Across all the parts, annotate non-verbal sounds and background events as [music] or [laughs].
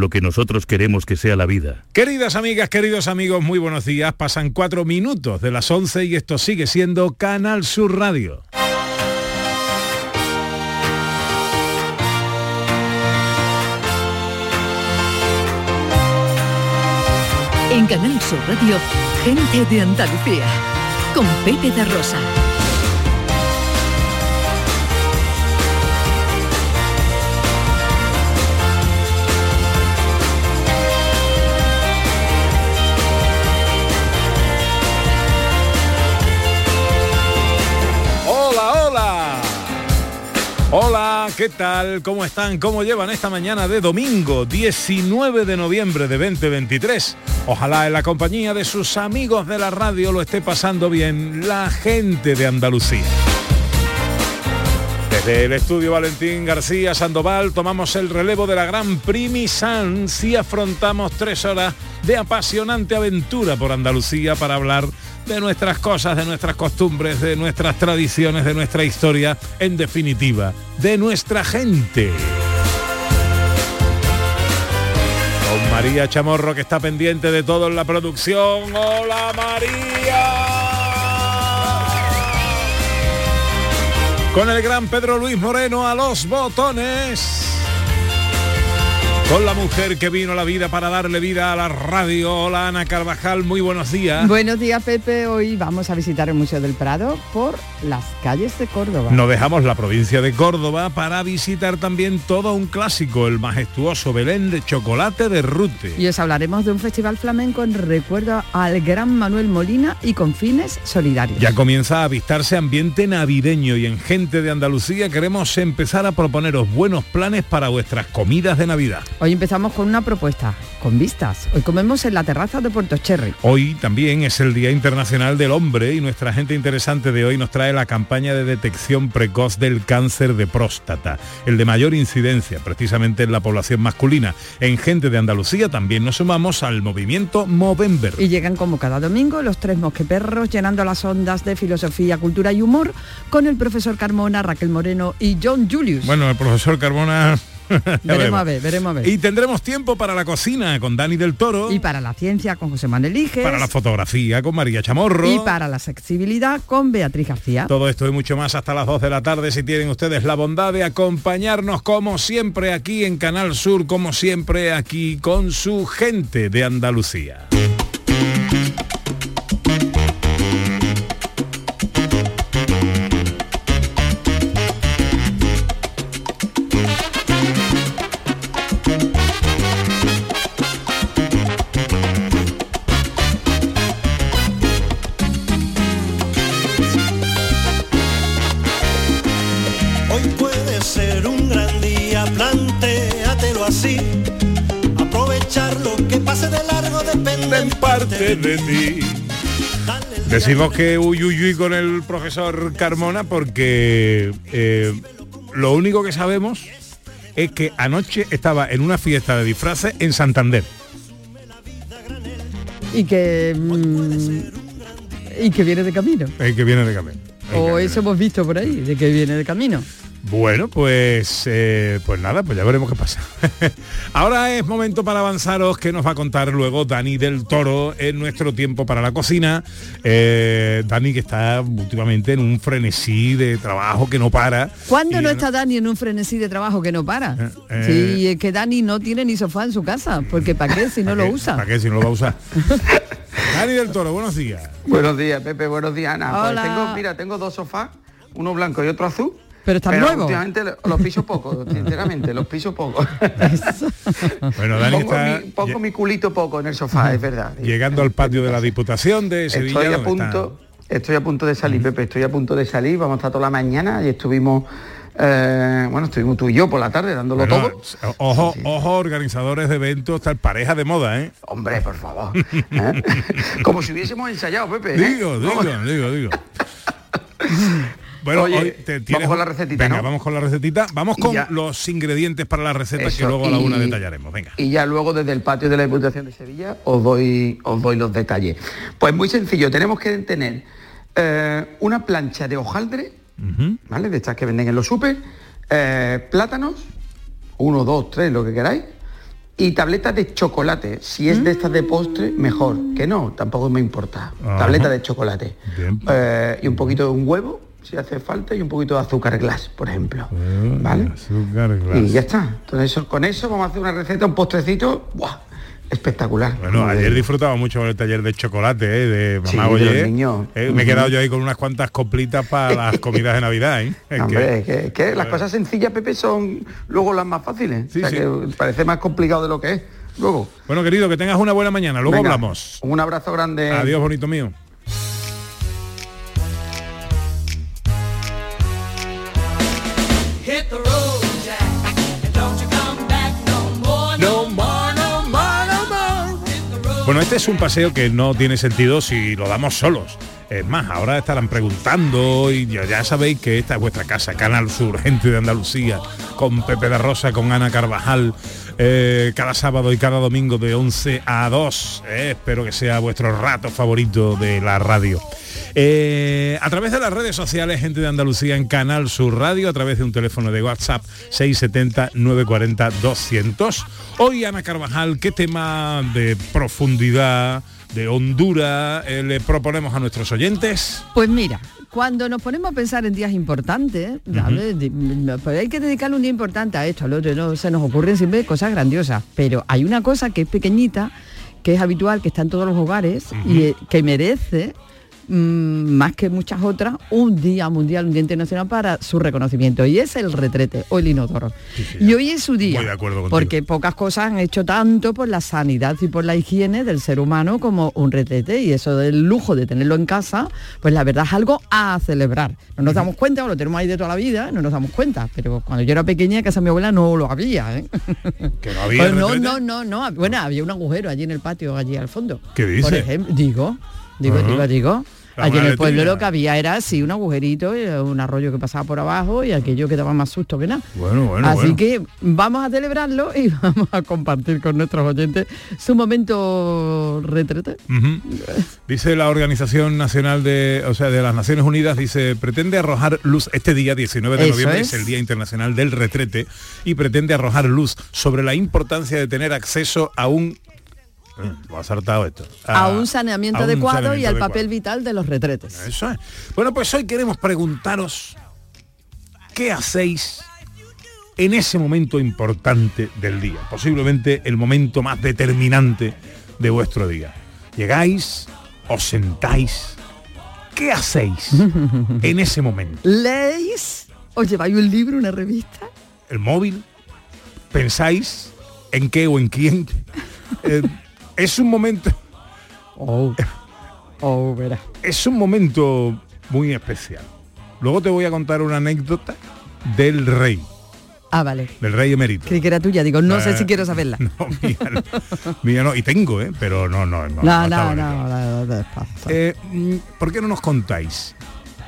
lo que nosotros queremos que sea la vida. Queridas amigas, queridos amigos, muy buenos días. Pasan cuatro minutos de las 11 y esto sigue siendo Canal Sur Radio. En Canal Sur Radio, gente de Andalucía, con Pepe de Rosa. ¿Qué tal? ¿Cómo están? ¿Cómo llevan esta mañana de domingo 19 de noviembre de 2023? Ojalá en la compañía de sus amigos de la radio lo esté pasando bien la gente de Andalucía. Desde el estudio Valentín García Sandoval tomamos el relevo de la Gran Primi y afrontamos tres horas de apasionante aventura por Andalucía para hablar de nuestras cosas, de nuestras costumbres, de nuestras tradiciones, de nuestra historia, en definitiva, de nuestra gente. Con María Chamorro que está pendiente de todo en la producción. ¡Hola María! Con el gran Pedro Luis Moreno a los botones. Con la mujer que vino a la vida para darle vida a la radio. Hola Ana Carvajal, muy buenos días. Buenos días Pepe, hoy vamos a visitar el Museo del Prado por las calles de Córdoba. Nos dejamos la provincia de Córdoba para visitar también todo un clásico, el majestuoso Belén de chocolate de Rute. Y os hablaremos de un festival flamenco en recuerdo al gran Manuel Molina y con fines solidarios. Ya comienza a avistarse ambiente navideño y en Gente de Andalucía queremos empezar a proponeros buenos planes para vuestras comidas de Navidad. Hoy empezamos con una propuesta, con vistas. Hoy comemos en la terraza de Puerto Cherry. Hoy también es el Día Internacional del Hombre y nuestra gente interesante de hoy nos trae la campaña de detección precoz del cáncer de próstata, el de mayor incidencia precisamente en la población masculina. En Gente de Andalucía también nos sumamos al movimiento Movember. Y llegan como cada domingo los tres mosqueperros llenando las ondas de filosofía, cultura y humor con el profesor Carmona, Raquel Moreno y John Julius. Bueno, el profesor Carmona [laughs] veremos a ver, veremos a ver. Y tendremos tiempo para la cocina con Dani del Toro. Y para la ciencia con José Manuel Iges. Para la fotografía con María Chamorro. Y para la accesibilidad con Beatriz García. Todo esto y mucho más hasta las 2 de la tarde si tienen ustedes la bondad de acompañarnos como siempre aquí en Canal Sur, como siempre aquí con su gente de Andalucía. Plantéatelo así. Aprovechar lo que pase de largo depende en parte de ti. Decimos que uy, uy, uy con el profesor Carmona porque eh, lo único que sabemos es que anoche estaba en una fiesta de disfraces en Santander. Y que... mm, y que viene de camino. El que viene de camino. O eso hemos visto por ahí, de que viene de camino. Bueno, pues eh, pues nada, pues ya veremos qué pasa. [laughs] Ahora es momento para avanzaros que nos va a contar luego Dani del Toro en nuestro tiempo para la cocina. Eh, Dani que está últimamente en un frenesí de trabajo que no para. ¿Cuándo no está Dani en un frenesí de trabajo que no para? eh. Sí, es que Dani no tiene ni sofá en su casa, porque ¿para qué si no lo usa? ¿Para qué si no lo va a usar? [laughs] Dani del Toro, buenos días. Buenos días, Pepe, buenos días, Ana. Pues tengo, mira, tengo dos sofás, uno blanco y otro azul. Pero están nuevos. últimamente lo- los piso poco, [laughs] sinceramente, los piso poco. Bueno, Dani pongo está mi, pongo mi culito poco en el sofá, es verdad. llegando al patio de la Diputación de Sevilla. Estoy a está- punto, estoy a punto de salir, Pepe, estoy a punto de salir, vamos a estar toda la mañana y estuvimos Eh, bueno, estuvimos tú y yo por la tarde dándolo Bueno, todo. Ojo, ojo, organizadores de eventos, tal pareja de moda, ¿eh? Hombre, por favor. ¿eh? [laughs] Como si hubiésemos ensayado, Pepe. ¿eh? Digo, digo, digo, digo. [laughs] Bueno, Oye, hoy te- vamos con la recetita, Venga, ¿no? vamos con la recetita. Vamos con ya. los ingredientes para la receta que Eso, luego a la y- una detallaremos. Venga. Y ya luego desde el patio de la Diputación de Sevilla os doy, os doy los detalles. Pues muy sencillo, tenemos que tener eh, una plancha de hojaldre, ¿vale? De estas que venden en los super, eh, plátanos, uno, dos, tres, lo que queráis, y tabletas de chocolate. Si es de estas de postre, mejor. Que no, tampoco me importa. Tableta de chocolate. Eh, y un poquito de un huevo, si hace falta, y un poquito de azúcar glass, por ejemplo. ¿Vale? Azúcar glass. Y ya está. Entonces eso- con eso vamos a hacer una receta, un postrecito, ¡buah! espectacular. Bueno, ayer disfrutaba mucho del taller de chocolate, ¿eh? de Sí, mamá los Oye. niños. Eh, Me he quedado yo ahí con unas cuantas coplitas para las [laughs] comidas de Navidad, ¿eh? Es Hombre, que- que, que las cosas sencillas, Pepe, son luego las más fáciles. Sí, o sea, sí. que parece más complicado de lo que es. Luego. Bueno, querido, que tengas una buena mañana. Luego Venga, hablamos. Un abrazo grande. Adiós, bonito mío. Bueno, este es un paseo que no tiene sentido si lo damos solos. Es más, ahora estarán preguntando y ya, sabéis que esta es vuestra casa, Canal Sur, gente de Andalucía, con Pepe de Rosa, con Ana Carvajal, eh, cada sábado y cada domingo de 11 a 2. Eh, espero que sea vuestro rato favorito de la radio. Eh, a través de las redes sociales, gente de Andalucía en Canal Sur Radio, a través de un teléfono de WhatsApp 670-940-200. Hoy, Ana Carvajal, ¿qué tema de profundidad, de hondura eh, le proponemos a nuestros oyentes? Pues mira, cuando nos ponemos a pensar en días importantes. Di- pues hay que dedicarle un día importante a esto, al otro, no se nos ocurren siempre cosas grandiosas, pero hay una cosa que es pequeñita, que es habitual, que está en todos los hogares y eh, que merece mm, más que muchas otras, un día mundial, un día internacional para su reconocimiento. Y es el retrete o el inodoro. y hoy es su día. De acuerdo porque pocas cosas han hecho tanto por la sanidad y por la higiene del ser humano como un retrete. Y eso del lujo de tenerlo en casa, pues la verdad es algo a celebrar. No nos damos cuenta, o lo tenemos ahí de toda la vida, no nos damos cuenta. Pero cuando yo era pequeña, en casa de mi abuela no lo había. ¿eh? [laughs] Que no había Pues no, no, no, no. Bueno, había un agujero allí en el patio, allí al fondo. ¿Qué dice? Por ejemplo, digo, digo, digo, digo. Allí en el pueblo lo que había era así un agujerito, y un arroyo que pasaba por abajo y aquello que daba más susto que nada. Bueno, bueno, Así bueno. que vamos a celebrarlo y [laughs] vamos a compartir con nuestros oyentes su momento retrete. Dice la Organización Nacional de, o sea, de las Naciones Unidas, dice, pretende arrojar luz, este día 19 de Eso noviembre es. es. el Día Internacional del Retrete y pretende arrojar luz sobre la importancia de tener acceso a un... Eh, Lo ha saltado esto. A, un saneamiento a un adecuado y al adecuado. papel vital de los retretes. Eso es. Bueno, pues hoy queremos preguntaros qué hacéis en ese momento importante del día, posiblemente el momento más determinante de vuestro día. Llegáis, os sentáis, ¿qué hacéis [laughs] en ese momento? ¿Leéis? ¿Os lleváis un libro, una revista? ¿El móvil? ¿Pensáis en qué o en quién? Eh, [laughs] es un momento Oh, oh, verá. es un momento muy especial. Luego te voy a contar una anécdota del rey, Ah, vale. del rey emérito. Creí que era tuya, digo, no sé Eh, si quiero saberla. No, mía no, mía no, y tengo, ¿eh? pero no, no, no. No, no, no, no, no. Eh, mm, ¿Por qué no nos contáis?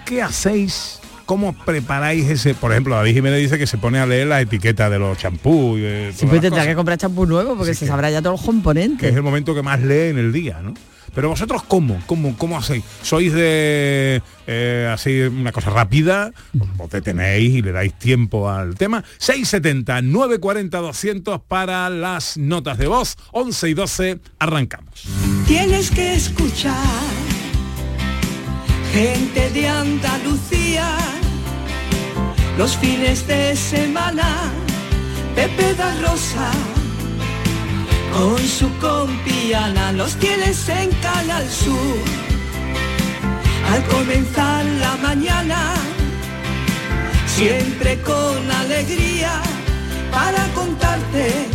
¿Qué hacéis? ¿Cómo preparáis ese? Por ejemplo, David Jiménez dice que se pone a leer la etiqueta de los champús y de todas Siempre las tendrá que comprar champú nuevo porque se que- sabrá ya todos los que componentes. es el momento que más lee en el día, ¿no? Pero vosotros cómo, cómo, cómo hacéis? ¿Sois de eh, así una cosa rápida? ¿Os detenéis y le dais tiempo al tema? 670 940 200 para las notas de voz. 11 y 12 arrancamos. Tienes que escuchar gente de Andalucía los fines de semana. Pepe da Rosa con su compiana los tienes en Canal Sur. Al comenzar la mañana, siempre con alegría para contarte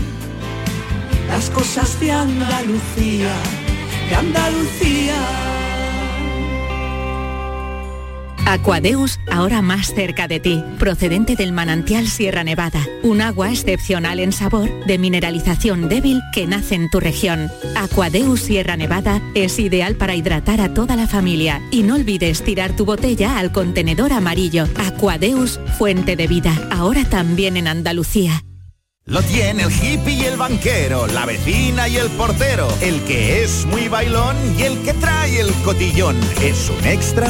las cosas de Andalucía, de Andalucía. Aquadeus, ahora más cerca de ti, procedente del manantial Sierra Nevada, un agua excepcional en sabor, de mineralización débil que nace en tu región. Aquadeus Sierra Nevada es ideal para hidratar a toda la familia y no olvides tirar tu botella al contenedor amarillo. Aquadeus, fuente de vida, ahora también en Andalucía. Lo tiene el hippie y el banquero, la vecina y el portero, el que es muy bailón y el que trae el cotillón. Es un extra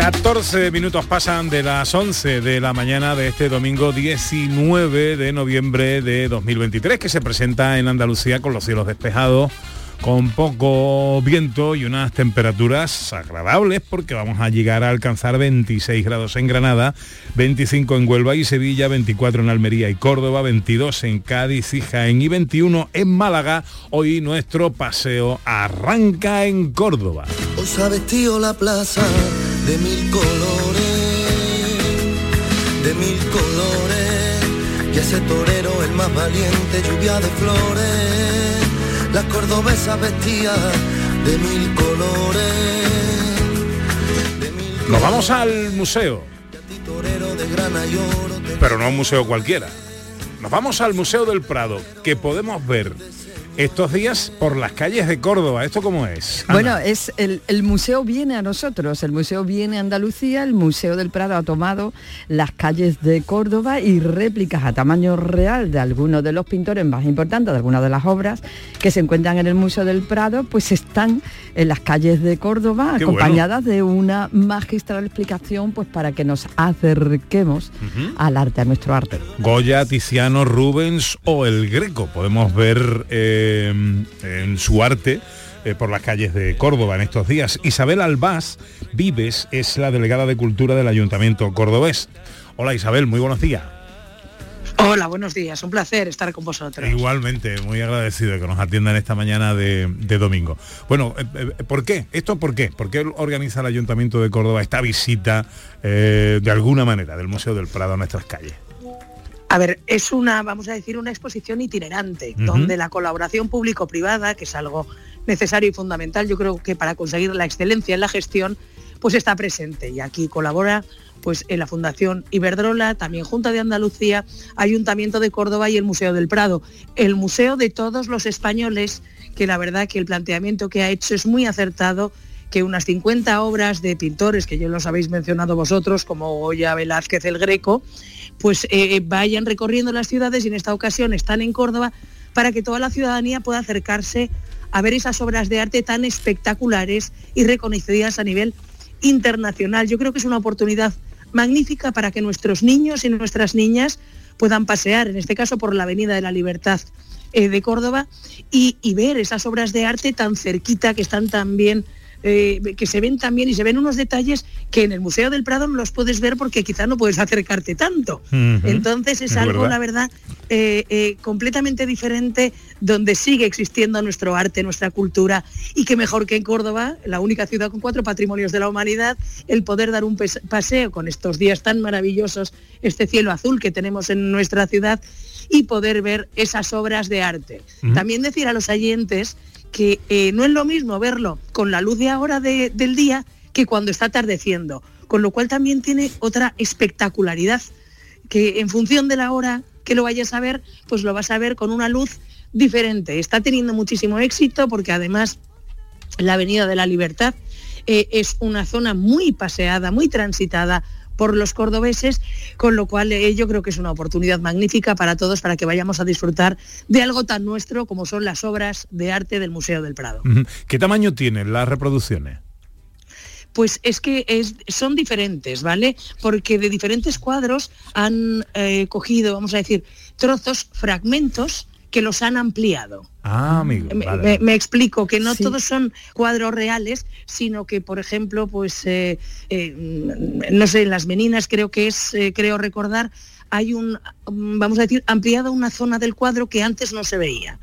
...14 minutos pasan de las 11 de la mañana de este domingo 19 de noviembre de 2023... ...que se presenta en Andalucía con los cielos despejados con poco viento y unas temperaturas agradables porque vamos a llegar a alcanzar 26 grados en Granada, 25 en Huelva y Sevilla, 24 en Almería y Córdoba, 22 en Cádiz y Jaén y 21 en Málaga. Hoy nuestro paseo arranca en Córdoba. De mil colores, de mil colores, y ese torero el más valiente, lluvia de flores la cordobesa vestía de mil colores. Nos vamos al museo. Pero no un museo cualquiera. Nos vamos al Museo del Prado, que podemos ver estos días por las calles de Córdoba. ¿Esto cómo es? Ana? Bueno, es el, el museo viene a nosotros, el museo viene a Andalucía, el Museo del Prado ha tomado las calles de Córdoba y réplicas a tamaño real de algunos de los pintores más importantes, de algunas de las obras que se encuentran en el Museo del Prado, pues están en las calles de Córdoba, Qué acompañadas de una magistral explicación, pues para que nos acerquemos al arte, a nuestro arte. Goya, Tiziano, Rubens o el Greco. Podemos ver eh, en su arte eh, por las calles de Córdoba en estos días. Isabel Albás Vives es la delegada de Cultura del Ayuntamiento cordobés. Hola Isabel, muy buenos días. Hola, buenos días. Un placer estar con vosotros. Igualmente, muy agradecido de que nos atiendan esta mañana de, de domingo. Bueno, eh, eh, ¿por qué? ¿Esto por qué? ¿Por qué organiza el Ayuntamiento de Córdoba esta visita eh, de alguna manera del Museo del Prado a nuestras calles? A ver, es una, vamos a decir, una exposición itinerante, donde la colaboración público-privada, que es algo necesario y fundamental, yo creo que para conseguir la excelencia en la gestión, pues está presente. Y aquí colabora pues en la Fundación Iberdrola, también Junta de Andalucía, Ayuntamiento de Córdoba y el Museo del Prado. El museo de todos los españoles, que la verdad que el planteamiento que ha hecho es muy acertado que unas 50 obras de pintores, que ya los habéis mencionado vosotros, como Goya, Velázquez, el Greco, pues eh, vayan recorriendo las ciudades y en esta ocasión están en Córdoba para que toda la ciudadanía pueda acercarse a ver esas obras de arte tan espectaculares y reconocidas a nivel internacional. Yo creo que es una oportunidad magnífica para que nuestros niños y nuestras niñas puedan pasear, en este caso por la Avenida de la Libertad eh, de Córdoba, y, y ver esas obras de arte tan cerquita, que están tan bien eh, que se ven también y se ven unos detalles que en el Museo del Prado no los puedes ver porque quizá no puedes acercarte tanto. Entonces es Es algo, verdad. la verdad, eh, eh, completamente diferente donde sigue existiendo nuestro arte, nuestra cultura y que mejor que en Córdoba, la única ciudad con cuatro patrimonios de la humanidad, el poder dar un paseo con estos días tan maravillosos, este cielo azul que tenemos en nuestra ciudad y poder ver esas obras de arte. También decir a los oyentes que eh, no es lo mismo verlo con la luz de ahora de- del día que cuando está atardeciendo, con lo cual también tiene otra espectacularidad, que en función de la hora que lo vayas a ver, pues lo vas a ver con una luz diferente. Está teniendo muchísimo éxito porque además la Avenida de la Libertad. Eh, es una zona muy paseada, muy transitada por los cordobeses, con lo cual eh, yo creo que es una oportunidad magnífica para todos para que vayamos a disfrutar de algo tan nuestro como son las obras de arte del Museo del Prado. ¿Qué tamaño tienen las reproducciones? Pues es que es- son diferentes, ¿vale? Porque de diferentes cuadros han eh, cogido, vamos a decir, trozos, fragmentos que los han ampliado. Ah, amigo. Me, vale. me- me explico que no Sí. todos son cuadros reales, sino que, por ejemplo, pues eh, eh, mm, no sé, en las meninas creo que es, eh, creo recordar, hay un, mm, vamos a decir, ampliada una zona del cuadro que antes no se veía.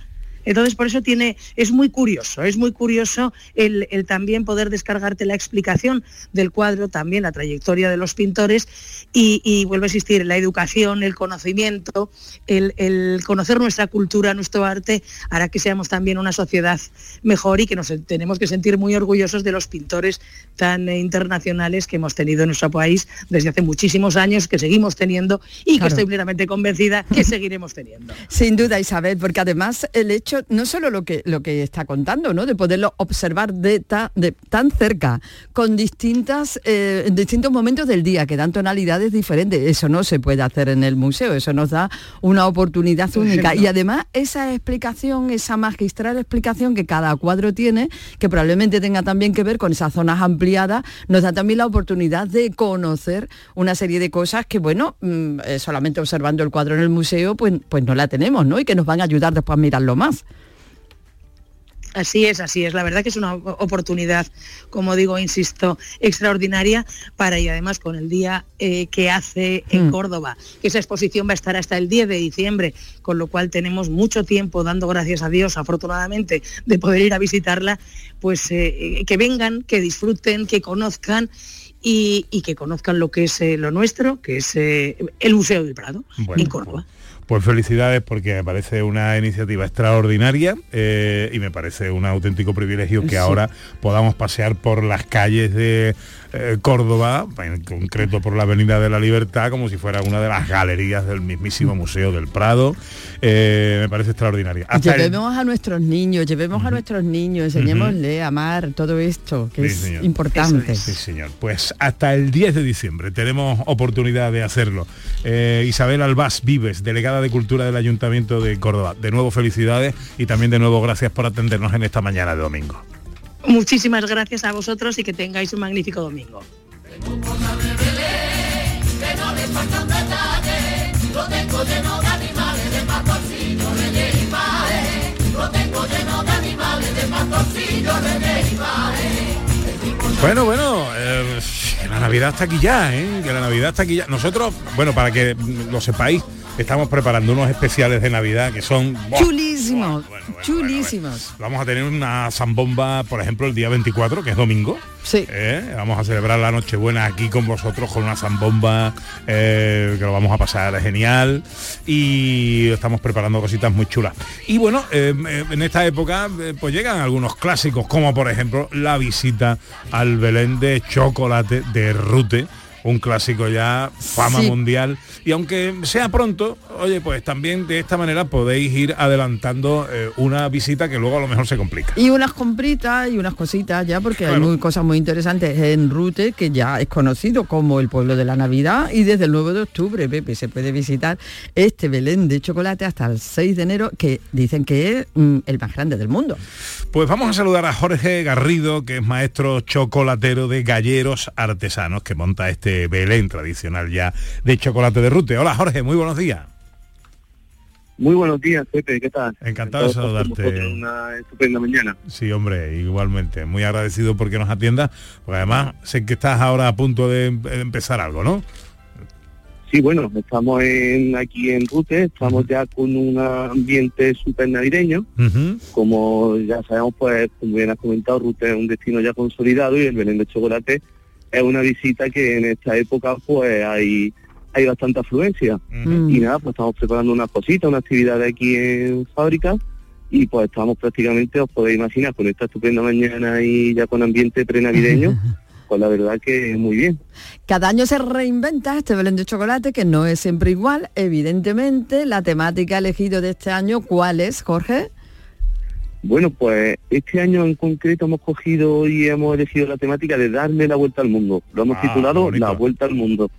Entonces, por eso tiene, es muy curioso, es muy curioso el, el también poder descargarte la explicación del cuadro, también la trayectoria de los pintores y, y vuelve a existir la educación, el conocimiento, el, el conocer nuestra cultura, nuestro arte, hará que seamos también una sociedad mejor y que nos tenemos que sentir muy orgullosos de los pintores tan internacionales que hemos tenido en nuestro país desde hace muchísimos años, que seguimos teniendo y que estoy plenamente convencida que seguiremos teniendo. Sin duda, Isabel, porque además el hecho, no solo lo que, lo que está contando, ¿no? De poderlo observar de, ta- de tan cerca, con distintas, eh, en distintos momentos del día, que dan tonalidades diferentes. Eso no se puede hacer en el museo, eso nos da una oportunidad única. Y además esa explicación, esa magistral explicación que cada cuadro tiene, que probablemente tenga también que ver con esas zonas ampliadas, nos da también la oportunidad de conocer una serie de cosas que, bueno, mm, eh, solamente observando el cuadro en el museo, pues, pues no la tenemos, ¿no? Y que nos van a ayudar después a mirarlo más. Así es, así es. La verdad que es una oportunidad, como digo, insisto, extraordinaria para y además con el día eh, que hace en Mm. Córdoba. Que esa exposición va a estar hasta el 10 de diciembre, con lo cual tenemos mucho tiempo, dando gracias a Dios, afortunadamente, de poder ir a visitarla, pues eh, eh, que vengan, que disfruten, que conozcan. Y, y que conozcan lo que es eh, lo nuestro, que es eh, el Museo del Prado, Bueno, en Córdoba. Pues felicidades porque me parece una iniciativa extraordinaria eh, y me parece un auténtico privilegio que Sí. ahora podamos pasear por las calles de eh, Córdoba, en concreto por la Avenida de la Libertad, como si fuera una de las galerías del mismísimo Museo del Prado. Eh, me parece extraordinaria. Hasta el- Llevemos a nuestros niños, llevemos a nuestros niños, enseñémosle a amar todo esto, que Sí, es señor. importante. Sí, señor. Pues hasta el 10 de diciembre tenemos oportunidad de hacerlo. Eh, Isabel Albás Vives, delegada de Cultura del Ayuntamiento de Córdoba. De nuevo felicidades y también de nuevo gracias por atendernos en esta mañana de domingo. Muchísimas gracias a vosotros y que tengáis un magnífico domingo. Bueno, bueno, eh, que la Navidad está aquí ya, ¿eh? Que la Navidad está aquí ya. Nosotros, bueno, para que lo sepáis, estamos preparando unos especiales de Navidad que son... ¡buah! Chulísimos, chulísimos. Vamos a tener una zambomba, por ejemplo, el día 24, que es domingo. Sí. ¿eh? Vamos a celebrar la Nochebuena aquí con vosotros con una zambomba, eh, que lo vamos a pasar genial. Y estamos preparando cositas muy chulas. Y bueno, eh, eh, en esta época eh, pues llegan algunos clásicos, como por ejemplo la visita al Belén de chocolate de Rute. Un clásico ya, fama Sí. mundial. Y aunque sea pronto, oye, pues también de esta manera podéis ir adelantando eh, una visita que luego a lo mejor se complica. Y unas compritas y unas cositas ya, porque hay muy, cosas muy interesantes en Rute, que ya es conocido como el pueblo de la Navidad, y desde el 9 de octubre, Pepe, se puede visitar este Belén de chocolate hasta el 6 de enero, que dicen que es mm, el más grande del mundo. Pues vamos a saludar a Jorge Garrido, que es maestro chocolatero de galleros artesanos, que monta este Belén tradicional ya de chocolate de Rute. Hola Jorge, muy buenos días. Muy buenos días, Pepe, ¿qué tal? Encantado de saludarte. Una estupenda mañana. Sí, hombre, igualmente. Muy agradecido porque nos atiendas, porque además sé que estás ahora a punto de em- de empezar algo, ¿no? Sí, bueno, estamos en, aquí en Rute, estamos ya con un ambiente súper navideño. Como ya sabemos, pues, como bien has comentado, Rute es un destino ya consolidado y el Belén de Chocolate es una visita que en esta época, pues, hay hay bastante afluencia. Y nada, pues estamos preparando unas cositas, una actividad aquí en fábrica y pues estamos prácticamente, os podéis imaginar, con esta estupenda mañana y ya con ambiente prenavideño, [laughs] pues la verdad que muy bien. Cada año se reinventa este Belén de chocolate, que no es siempre igual. Evidentemente, la temática elegido de este año, ¿cuál es, Jorge? Bueno, pues este año en concreto hemos cogido y hemos elegido la temática de darle la vuelta al mundo. Lo hemos Ah, titulado. La Vuelta al Mundo.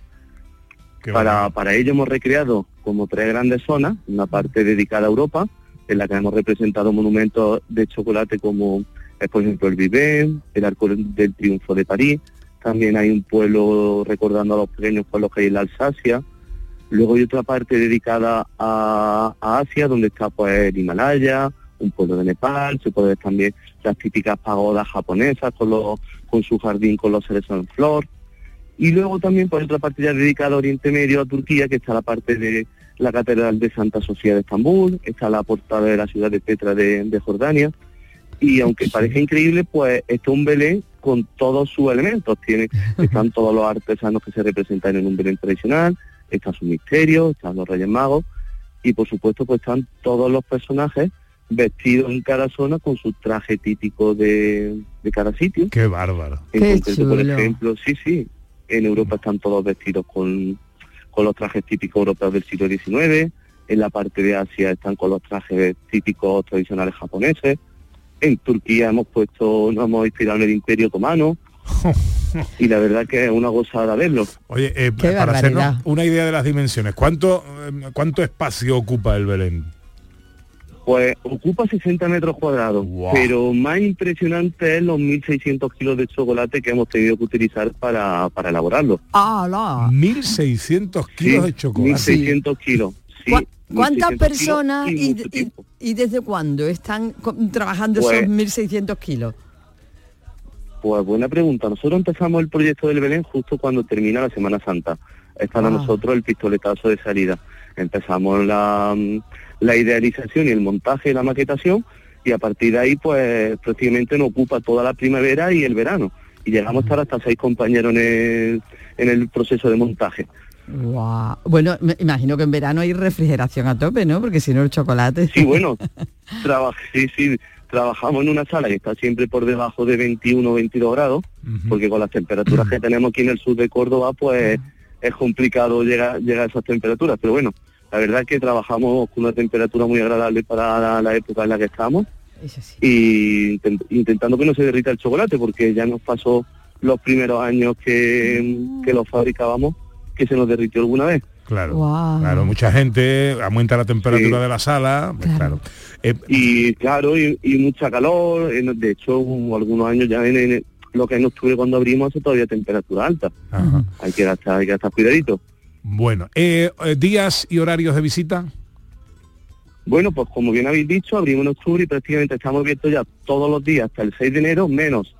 Para, para ello hemos recreado como tres grandes zonas, una parte dedicada a Europa, en la que hemos representado monumentos de chocolate como es por ejemplo el Viven, el Arco del Triunfo de París, también hay un pueblo recordando a los pequeños pueblos que hay en la Alsacia, luego hay otra parte dedicada a, a Asia, donde está pues el Himalaya, un pueblo de Nepal, se puede ver también las típicas pagodas japonesas con, los, con su jardín con los cerezos en flor, y luego también por otra parte ya dedicada a Oriente Medio, a Turquía, que está la parte de la Catedral de Santa Sofía de Estambul, está la portada de la ciudad de Petra de, de Jordania. Y aunque parezca increíble, pues está un Belén con todos sus elementos. Tiene, [laughs] están todos los artesanos que se representan en un Belén tradicional, está su misterio, están los Reyes Magos, y por supuesto pues están todos los personajes vestidos en cada zona con su traje típico de, de cada sitio. Qué bárbaro. En Qué concreto, por ejemplo, sí, sí, en Europa están todos vestidos con, con los trajes típicos europeos del siglo XIX, en la parte de Asia están con los trajes típicos tradicionales japoneses, en Turquía hemos puesto, nos hemos inspirado en el Imperio Otomano, [laughs] y la verdad que es una gozada verlo. Oye, eh, para hacernos una idea de las dimensiones, ¿cuánto, eh, ¿cuánto espacio ocupa el Belén? Pues ocupa 60 metros cuadrados, pero más impresionante es los 1.600 kilos de chocolate que hemos tenido que utilizar para, para elaborarlo. ¡Hala! 1.600 kilos de chocolate. 1.600 kilos. Sí, ¿Cuá- ¿Cuántas 1.600 kilos personas y y, mucho y- y desde cuándo están trabajando Pues- esos 1.600 kilos? Pues buena pregunta. Nosotros empezamos el proyecto del Belén justo cuando termina la Semana Santa. Es para Ah. nosotros el pistoletazo de salida. Empezamos la, la idealización y el montaje y la maquetación y a partir de ahí pues prácticamente nos ocupa toda la primavera y el verano. Y llegamos a estar hasta seis compañeros en el, en el proceso de montaje. Bueno, me imagino que en verano hay refrigeración a tope, ¿no? Porque si no el chocolate... Sí, [laughs] bueno, traba- sí, sí, trabajamos en una sala que está siempre por debajo de 21 o 22 grados, porque con las temperaturas que [clears throat] tenemos aquí en el sur de Córdoba, pues es complicado llegar, llegar a esas temperaturas. Pero bueno, la verdad es que trabajamos con una temperatura muy agradable para la, la época en la que estamos y intent- intentando que no se derrita el chocolate, porque ya nos pasó los primeros años que, que lo fabricábamos, que se nos derritió alguna vez. Claro, claro, mucha gente aumenta la temperatura Sí. de la sala, pues claro. Eh, y claro, y, y mucha calor, de hecho algunos años ya en, en lo que es en octubre cuando abrimos hace todavía temperatura alta. Hay que estar, hay que estar cuidadito. Bueno, eh, eh, días y horarios de visita. Bueno, pues como bien habéis dicho, abrimos en octubre y prácticamente estamos abiertos ya todos los días hasta el 6 de enero, menos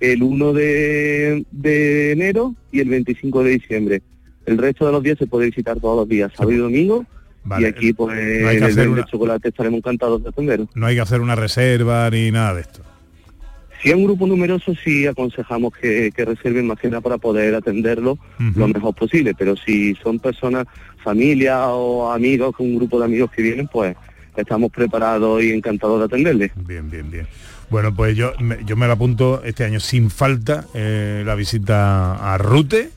el 1 de, de enero y el 25 de diciembre. El resto de los días se puede visitar todos los días, sábado y domingo. Vale. Y aquí pues No hay que el una- chocolate estaremos encantados de atenderos. No hay que hacer una reserva ni nada de esto. Si es un grupo numeroso, sí aconsejamos que, que reserven más que nada para poder atenderlo lo mejor posible. Pero si son personas, familia o amigos, un grupo de amigos que vienen, pues estamos preparados y encantados de atenderles. Bien, bien, bien. Bueno, pues yo me, yo me lo apunto este año sin falta eh, la visita a Rute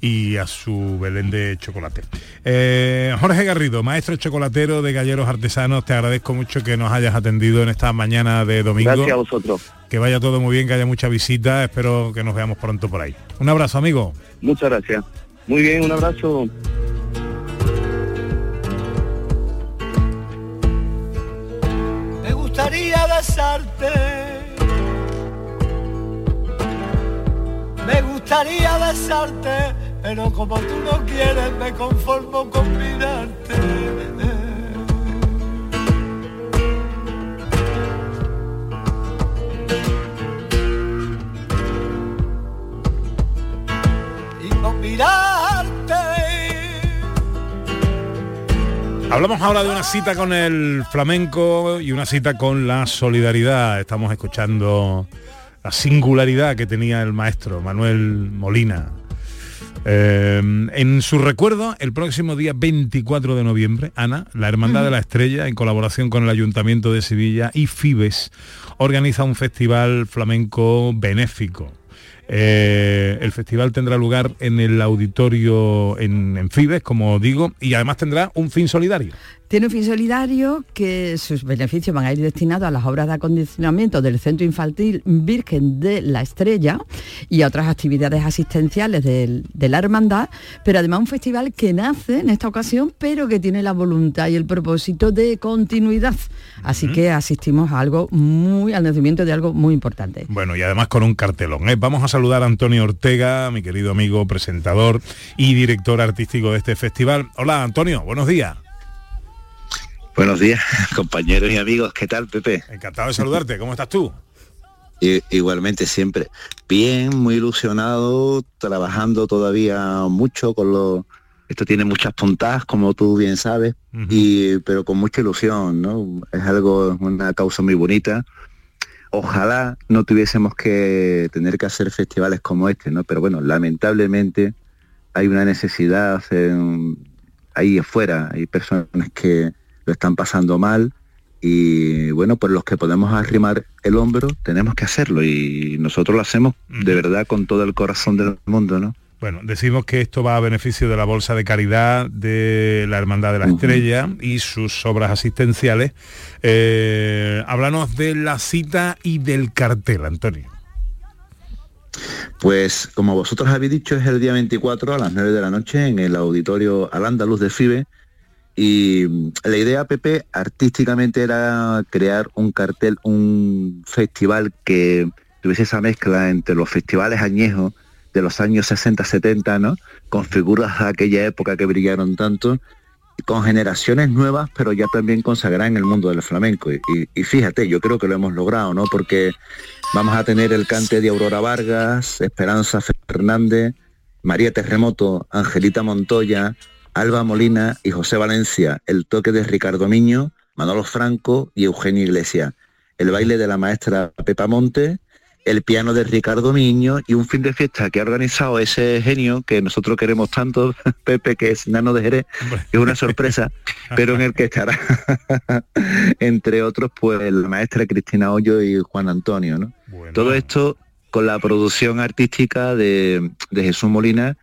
y a su Belén de chocolate. Eh, Jorge Garrido, maestro chocolatero de Galleros Artesanos, te agradezco mucho que nos hayas atendido en esta mañana de domingo. Gracias a vosotros. Que vaya todo muy bien, que haya mucha visita, espero que nos veamos pronto por ahí. Un abrazo, amigo. Muchas gracias. Muy bien, un abrazo. Me gustaría besarte. Me gustaría besarte, pero como tú no quieres, me conformo con mirarte. Y con mirarte. Hablamos ahora de una cita con el flamenco y una cita con la solidaridad. Estamos escuchando la singularidad que tenía el maestro Manuel Molina. Eh, en su recuerdo, el próximo día 24 de noviembre, Ana, la Hermandad de la Estrella, en colaboración con el Ayuntamiento de Sevilla y Fibes, organiza un festival flamenco benéfico. Eh, el festival tendrá lugar en el auditorio en, en Fibes, como digo, y además tendrá un fin solidario. Tiene un fin solidario que sus beneficios van a ir destinados a las obras de acondicionamiento del Centro Infantil Virgen de la Estrella y a otras actividades asistenciales del- de la hermandad, pero además un festival que nace en esta ocasión, pero que tiene la voluntad y el propósito de continuidad. Así que asistimos a algo muy, al nacimiento de algo muy importante. Bueno, y además con un cartelón. ¿eh? Vamos a saludar a Antonio Ortega, mi querido amigo, presentador y director artístico de este festival. Hola, Antonio, buenos días. Buenos días, [laughs] compañeros y amigos. ¿Qué tal, Pepe? Encantado de saludarte. ¿Cómo estás tú? I- igualmente siempre. Bien, muy ilusionado, trabajando todavía mucho con lo. Esto tiene muchas puntadas, como tú bien sabes, y pero con mucha ilusión, ¿no? Es algo, una causa muy bonita. Ojalá no tuviésemos que tener que hacer festivales como este, ¿no? Pero bueno, lamentablemente hay una necesidad en- ahí afuera, hay personas que lo están pasando mal y bueno, pues los que podemos arrimar el hombro tenemos que hacerlo y nosotros lo hacemos de verdad con todo el corazón del mundo, ¿no? Bueno, decimos que esto va a beneficio de la Bolsa de Caridad de la Hermandad de la Estrella y sus obras asistenciales. Eh, háblanos de la cita y del cartel, Antonio. Pues como vosotros habéis dicho, es el día 24 a las 9 de la noche en el auditorio Al Andaluz de FIBE. Y mm, la idea, Pepe, artísticamente era crear un cartel, un festival que tuviese esa mezcla entre los festivales añejos de los años 60-70, ¿no? Con figuras de aquella época que brillaron tanto, con generaciones nuevas, pero ya también consagradas en el mundo del flamenco. Y, y- y fíjate, yo creo que lo hemos logrado, ¿no? Porque vamos a tener el cante de Aurora Vargas, Esperanza Fernández, María Terremoto, Angelita Montoya, Alba Molina y José Valencia, el toque de Ricardo Miño, Manolo Franco y Eugenio Iglesias, el baile de la maestra Pepa Monte, el piano de Ricardo Miño y un fin de fiesta que ha organizado ese genio que nosotros queremos tanto, [laughs] Pepe, que es Nano de Jerez, que es una sorpresa, [laughs] pero en el que estará, [laughs] entre otros, pues la maestra Cristina Hoyo y Juan Antonio, ¿no? Todo esto con la producción artística de, de Jesús Molina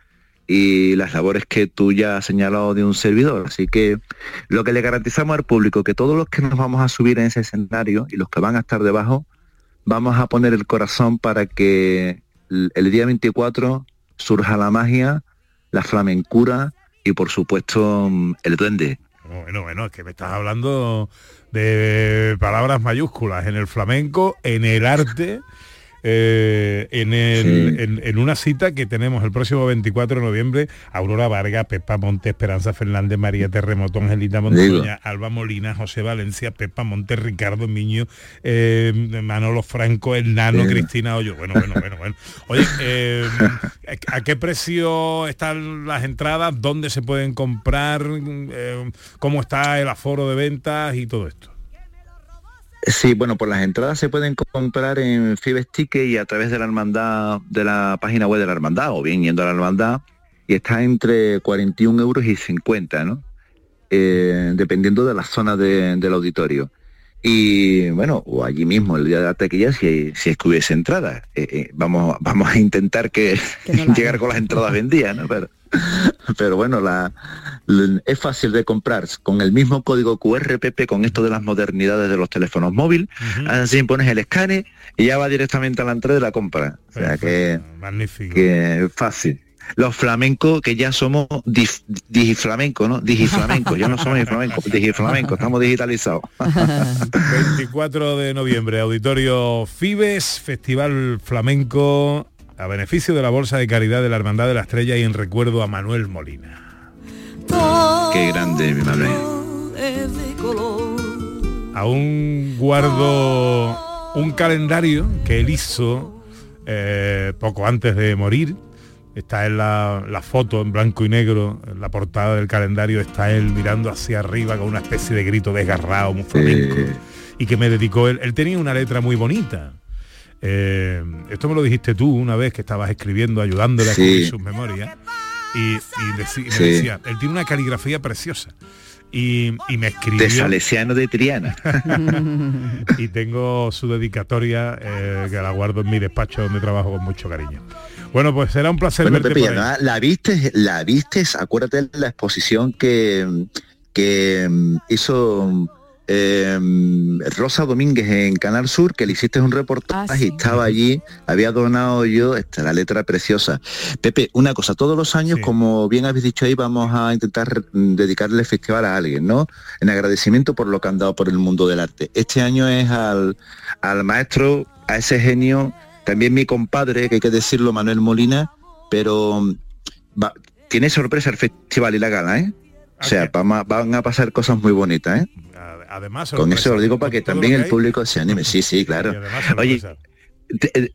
y las labores que tú ya has señalado de un servidor. Así que lo que le garantizamos al público, que todos los que nos vamos a subir en ese escenario y los que van a estar debajo, vamos a poner el corazón para que el, día 24 surja la magia, la flamencura y por supuesto el duende. Bueno, bueno, es que me estás hablando de palabras mayúsculas en el flamenco, en el arte, eh, en, el- Sí. en, en una cita que tenemos el próximo 24 de noviembre, Aurora Vargas, Pepa Monte, Esperanza Fernández, María Terremoto, Angelita Montoya, Alba Molina, José Valencia, Pepa Monte, Ricardo Miño, eh, Manolo Franco, el Nano. Cristina Hoyo. Bueno, bueno, bueno, bueno. Oye, eh, ¿a qué precio están las entradas? ¿Dónde se pueden comprar? ¿Cómo está el aforo de ventas y todo esto? Sí, bueno, pues las entradas se pueden comprar en Fibes Ticket y a través de la hermandad, de la página web de la hermandad, o bien yendo a la hermandad, y está entre 41 euros y 50, ¿no? Eh, dependiendo de la zona de- del auditorio. Y bueno, o allí mismo, el día de la taquilla, si, si es que hubiese entradas. Eh, eh, vamos, [laughs] vamos a intentar que, [laughs] llegar con las entradas vendidas, ¿no? Pero, pero bueno, la, la- es fácil de comprar con el mismo código QRPP, con esto de las modernidades de los teléfonos móviles. Así pones el escane y ya va directamente a la entrada de la compra. O sea que, Magnífico. que es fácil. Los flamencos que ya somos dif- digiflamenco, ¿no? Digiflamenco, ya no somos flamenco, [laughs] digiflamenco, estamos digitalizados. [laughs] 24 de noviembre, Auditorio Fibes, Festival Flamenco, a beneficio de la Bolsa de Caridad de la Hermandad de la Estrella y en recuerdo a Manuel Molina. Qué grande, mi madre. Aún guardo un calendario que él hizo eh, poco antes de morir. Está en la, la foto en blanco y negro, en la portada del calendario está él mirando hacia arriba con una especie de grito desgarrado, muy flamenco, y que me dedicó él. Él tenía una letra muy bonita. Eh, esto me lo dijiste tú una vez que estabas escribiendo, ayudándole a escribir sus memorias. Y, y deci- y me Sí. decía, él tiene una caligrafía preciosa. Y, y me escribió De Salesiano de Triana. [laughs] y tengo su dedicatoria eh, que la guardo en mi despacho donde trabajo con mucho cariño. Bueno, pues será un placer Bueno, verte Pepe, por ahí. además, la viste, la vistes, acuérdate de la exposición que, que mm, hizo eh, Rosa Domínguez en Canal Sur, que le hiciste un reportaje y estaba allí, había donado yo esta, la letra preciosa. Pepe, una cosa, todos los años, como bien habéis dicho ahí, vamos a intentar mm, dedicarle el festival a alguien, ¿no? En agradecimiento por lo que han dado por el mundo del arte. Este año es al, al maestro, a ese genio, también mi compadre, que hay que decirlo, Manuel Molina, pero mm, va- tiene sorpresa el festival y la gala, ¿eh? O sea, vamos a- van a pasar cosas muy bonitas, ¿eh? Además, Con eso lo digo para que también que el público se anime. Sí, sí, claro. Oye, eh,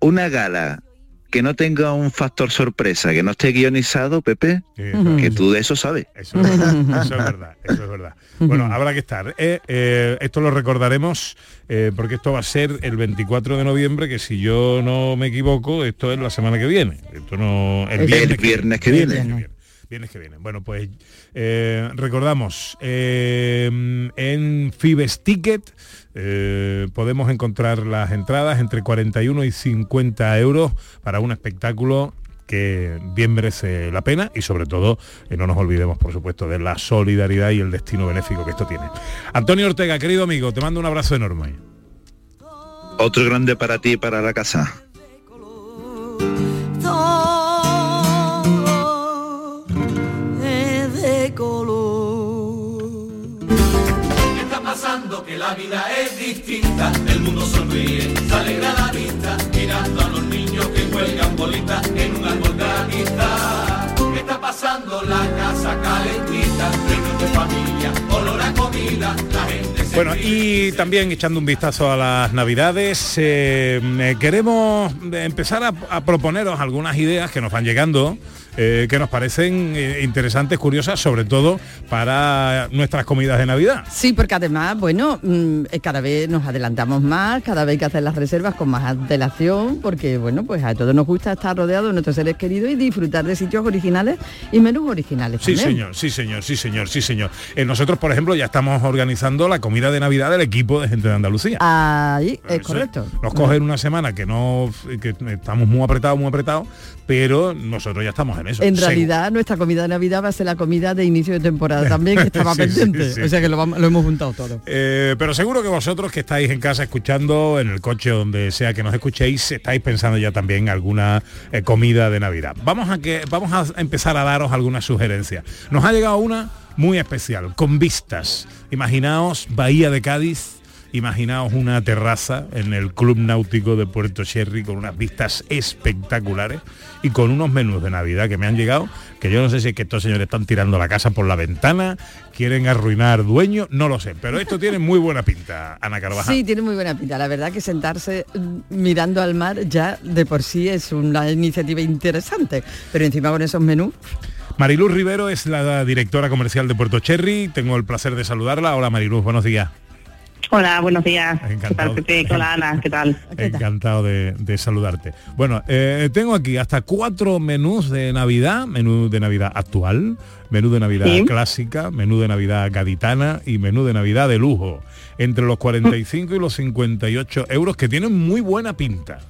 una gala que no tenga un factor sorpresa, que no esté guionizado, Pepe, que tú de eso sabes. Eso, eso es verdad, eso es verdad. Bueno, habrá que estar. ¿eh? Eh, esto lo recordaremos eh, porque esto va a ser el 24 de noviembre, que si yo no me equivoco, esto es la semana que viene. Esto no, el El viernes, viernes que viene. Viernes que viene. Bueno, pues eh, recordamos, eh, en Fibes Ticket eh, podemos encontrar las entradas entre 41 y 50 euros para un espectáculo que bien merece la pena y sobre todo eh, no nos olvidemos por supuesto de la solidaridad y el destino benéfico que esto tiene. Antonio Ortega, querido amigo, te mando un abrazo enorme. Otro grande para ti y para la casa. Pasando? Que la vida es distinta, el mundo sonríe, se alegra la vista, mirando a los niños que juegan bolitas en un árbol granita. ¿Qué está pasando? La casa calentita, reunión de familia, olor a comida, la gente se Bueno, y también echando un vistazo a las navidades, eh, eh, queremos empezar a, a proponeros algunas ideas que nos van llegando, eh, que nos parecen eh, interesantes, curiosas, sobre todo para nuestras comidas de Navidad. Sí, porque además, bueno, mm, eh, cada vez nos adelantamos más, cada vez hay que hacer las reservas con más antelación, porque bueno, pues a todos nos gusta estar rodeados de nuestros seres queridos y disfrutar de sitios originales y menús originales. Sí, también. señor, sí, señor, sí, señor, sí, señor. Eh, nosotros, por ejemplo, ya estamos organizando la comida de Navidad del equipo de gente de Andalucía. Ahí, es Eso correcto. Nos cogen una semana que no que estamos muy apretados, muy apretados, pero nosotros ya estamos en eso. En realidad, nuestra comida de Navidad va a ser la comida de inicio de temporada también, que estaba [laughs] Sí, pendiente. sí. O sea que lo, vamos- lo hemos juntado todo. Eh, pero seguro que vosotros que estáis en casa escuchando, en el coche, donde sea que nos escuchéis, estáis pensando ya también alguna eh, comida de Navidad. Vamos a que vamos a empezar a daros algunas sugerencias. Nos ha llegado una muy especial, con vistas. Imaginaos Bahía de Cádiz. Imaginaos una terraza en el Club Náutico de Puerto Sherry con unas vistas espectaculares y con unos menús de Navidad que me han llegado, que yo no sé si es que estos señores están tirando la casa por la ventana, quieren arruinar dueños, no lo sé, pero esto tiene muy buena pinta, Ana Carvajal. Sí, tiene muy buena pinta. La verdad que sentarse mirando al mar ya de por sí es una iniciativa interesante. Pero encima con esos menús, Mariluz Rivero es la directora comercial de Puerto Cherry, tengo el placer de saludarla. Hola Mariluz, buenos días. Hola, buenos días. ¿Qué Encantado. tal, Pepe? Hola, Ana. ¿Qué tal? [laughs] Encantado de, de saludarte. Bueno, eh, tengo aquí hasta cuatro menús de Navidad, menú de Navidad actual, menú de Navidad Sí. clásica, menú de Navidad gaditana y menú de Navidad de lujo, entre los 45 y los 58 euros, que tienen muy buena pinta.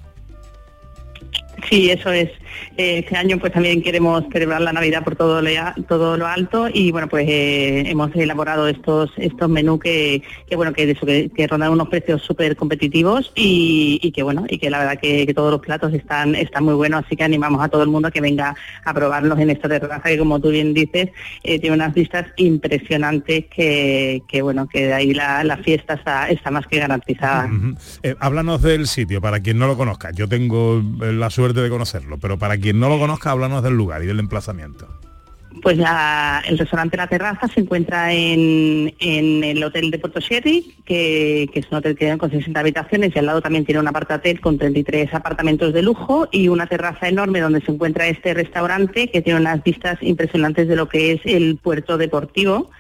Sí, eso es. Eh, este año pues también queremos celebrar la Navidad por todo lo, todo lo alto y bueno pues eh, hemos elaborado estos estos menús que, bueno que, que, que rondan unos precios súper competitivos y, que bueno y que la verdad que, todos los platos están están muy buenos así que animamos a todo el mundo a que venga a probarlos en esta terraza que como tú bien dices eh, tiene unas vistas impresionantes que, bueno que de ahí la, la fiesta está, más que garantizada. Háblanos del sitio, para quien no lo conozca. Yo tengo la suerte de conocerlo, pero para quien no lo conozca, háblanos del lugar y del emplazamiento. Pues el restaurante La Terraza se encuentra en, en el hotel de Puerto Sherry, que, que es un hotel que tiene con 60 habitaciones y al lado también tiene un apartatel con 33 apartamentos de lujo y una terraza enorme donde se encuentra este restaurante que tiene unas vistas impresionantes de lo que es el puerto deportivo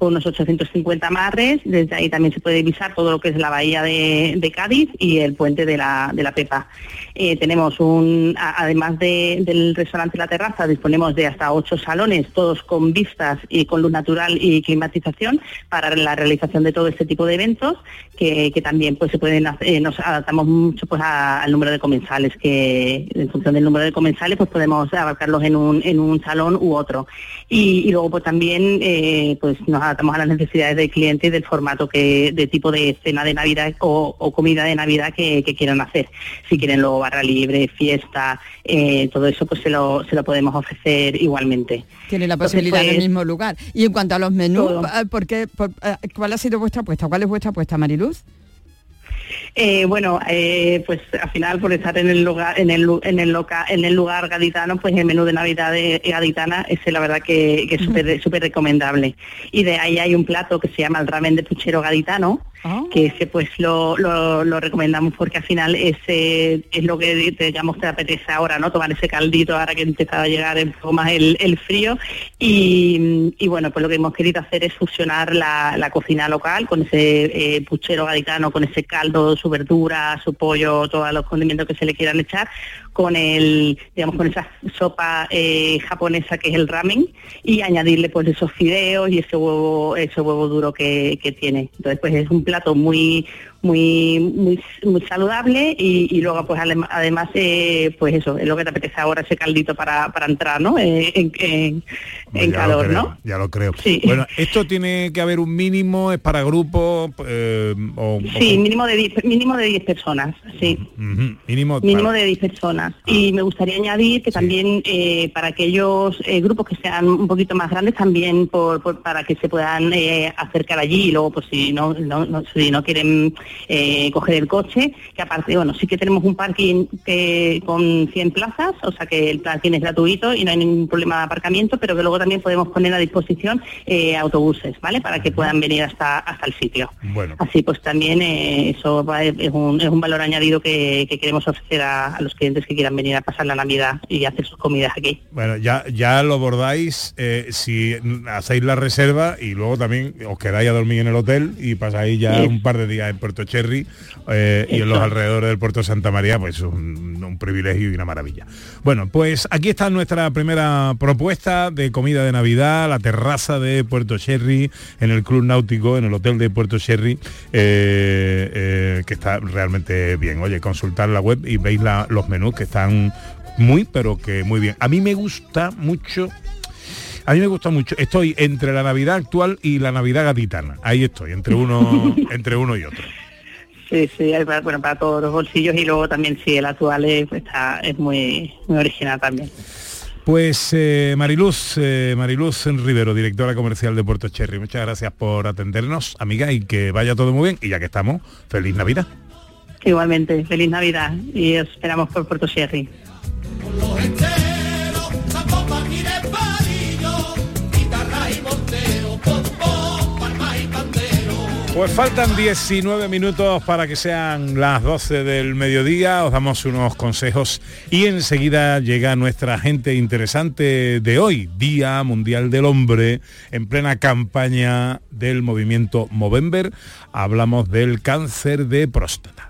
con unos 850 amarres, desde ahí también se puede divisar todo lo que es la bahía de, Cádiz y el puente de la, de la Pepa. Eh, tenemos un, además de- del restaurante La Terraza, disponemos de hasta ocho salones, todos con vistas y con luz natural y climatización para la realización de todo este tipo de eventos, que, que también pues se pueden hacer, eh, nos adaptamos mucho pues a- al número de comensales, que en función del número de comensales pues podemos abarcarlos en un, en un salón u otro. Y, y luego pues también eh, pues nos adaptamos a las necesidades del cliente y del formato que, de tipo de cena de Navidad o, o comida de Navidad que, que quieran hacer. Si quieren luego barra libre, fiesta, eh, todo eso pues se lo, se lo podemos ofrecer igualmente. Tiene la Entonces, posibilidad en el pues, mismo lugar. Y en cuanto a los menús, Todo. eh, ¿por qué- por- ¿cuál ha sido vuestra apuesta? ¿Cuál es vuestra apuesta, Mariluz? Eh, bueno, eh, pues al final por estar en el lugar, en el, en el loca, en el lugar gaditano, pues el menú de Navidad de gaditana es la verdad que, que es súper recomendable. Y de ahí hay un plato que se llama el ramen de puchero gaditano, que ese pues lo, lo, lo recomendamos porque al final ese es lo que digamos te apetece ahora, ¿no? Tomar ese caldito ahora que empieza a llegar un poco más el, el frío y, y, bueno, pues lo que hemos querido hacer es fusionar la, la cocina local con ese eh, puchero gaditano, con ese caldo, su verdura, su pollo, todos los condimentos que se le quieran echar, con el, digamos, con esa sopa eh, japonesa que es el ramen y añadirle pues esos fideos y ese huevo, ese huevo duro que, que tiene. Entonces pues es un plato muy muy muy, muy saludable y, y luego pues además eh, pues eso es lo que te apetece ahora ese caldito para, para entrar ¿no? Eh, en, en- calor creo, ¿no? Ya lo creo. Sí. Bueno, esto tiene que haber un mínimo, es para grupos eh, o, o- Sí, mínimo de 10 mínimo de 10 personas, sí. Mínimo, Mínimo de 10 personas. Y me gustaría añadir que también eh, para aquellos eh, grupos que sean un poquito más grandes, también por, por- para que se puedan eh, acercar allí y luego, pues si no, no- no- si no quieren coger el coche, que aparte, bueno, sí que tenemos un parking que, con 100 plazas, o sea que el parking es gratuito y no hay ningún problema de aparcamiento, pero que luego también podemos poner a disposición autobuses, ¿vale? Para que puedan venir hasta, hasta el sitio. Bueno. Así pues también eso va- es, un, es un valor añadido que, que queremos ofrecer a, a los clientes que quieran venir a pasar la Navidad y hacer sus comidas aquí. Bueno, ya, ya lo bordáis eh, si hacéis la reserva y luego también os quedáis a dormir en el hotel y pasáis ya Sí. un par de días en Puerto Cherry eh, y en los alrededores del puerto Santa María, pues un, un privilegio y una maravilla. Bueno, pues aquí está nuestra primera propuesta de comida de Navidad, la terraza de Puerto Cherry, en el Club Náutico, en el hotel de Puerto Cherry, eh, eh, que está realmente bien. Oye, consultar la web y veis la- los menús que están muy, pero que muy bien. A mí me gusta mucho a mí me gusta mucho. Estoy entre la Navidad actual y la Navidad gaditana. Ahí estoy, entre uno, [laughs] entre uno y otro. Sí, sí, bueno, para todos los bolsillos y luego también sí, el actual es, está, es muy, muy original también. Pues eh, Mariluz, eh, Mariluz Rivero, directora comercial de Puerto Cherry. Muchas gracias por atendernos, amiga, y que vaya todo muy bien. Y ya que estamos, feliz Navidad. Igualmente, feliz Navidad y os esperamos por Puerto Sherry. Pues faltan 19 minutos para que sean las 12 del mediodía, os damos unos consejos y enseguida llega nuestra gente interesante de hoy, Día Mundial del Hombre, en plena campaña del movimiento Movember, hablamos del cáncer de próstata.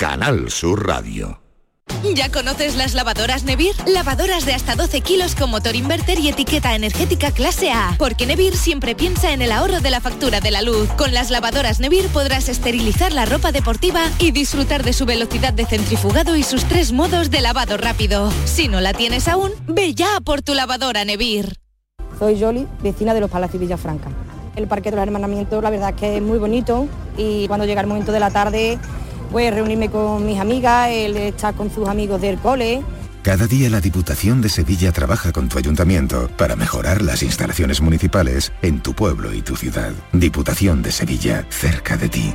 Canal Sur Radio. ¿Ya conoces las lavadoras Nevir? Lavadoras de hasta 12 kilos con motor inverter y etiqueta energética clase A. Porque Nevir siempre piensa en el ahorro de la factura de la luz. Con las lavadoras Nevir podrás esterilizar la ropa deportiva y disfrutar de su velocidad de centrifugado y sus tres modos de lavado rápido. Si no la tienes aún, ve ya por tu lavadora Nevir. Soy Yoli, vecina de los Palacios Villafranca. El Parque de los Hermanamientos la verdad es que es muy bonito y cuando llega el momento de la tarde pues reunirme con mis amigas, él está con sus amigos del cole. Cada día la Diputación de Sevilla trabaja con tu ayuntamiento para mejorar las instalaciones municipales en tu pueblo y tu ciudad. Diputación de Sevilla, cerca de ti.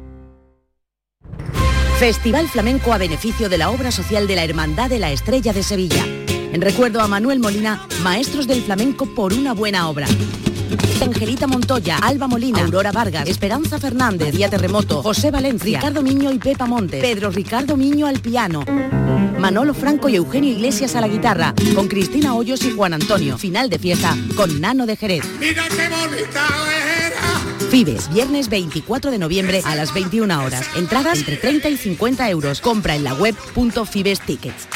Festival Flamenco a beneficio de la obra social de la Hermandad de la Estrella de Sevilla. En recuerdo a Manuel Molina, Maestros del Flamenco por una buena obra. Angelita Montoya, Alba Molina, Aurora Vargas, Esperanza Fernández, Día Terremoto, José Valencia, Ricardo Miño y Pepa Montes, Pedro Ricardo Miño al piano, Manolo Franco y Eugenio Iglesias a la guitarra, con Cristina Hoyos y Juan Antonio. Final de fiesta con Nano de Jerez. Bonita. Fibes, viernes 24 de noviembre a las 21 horas. Entradas entre 30 y 50 euros. Compra en la web Fibes Tickets.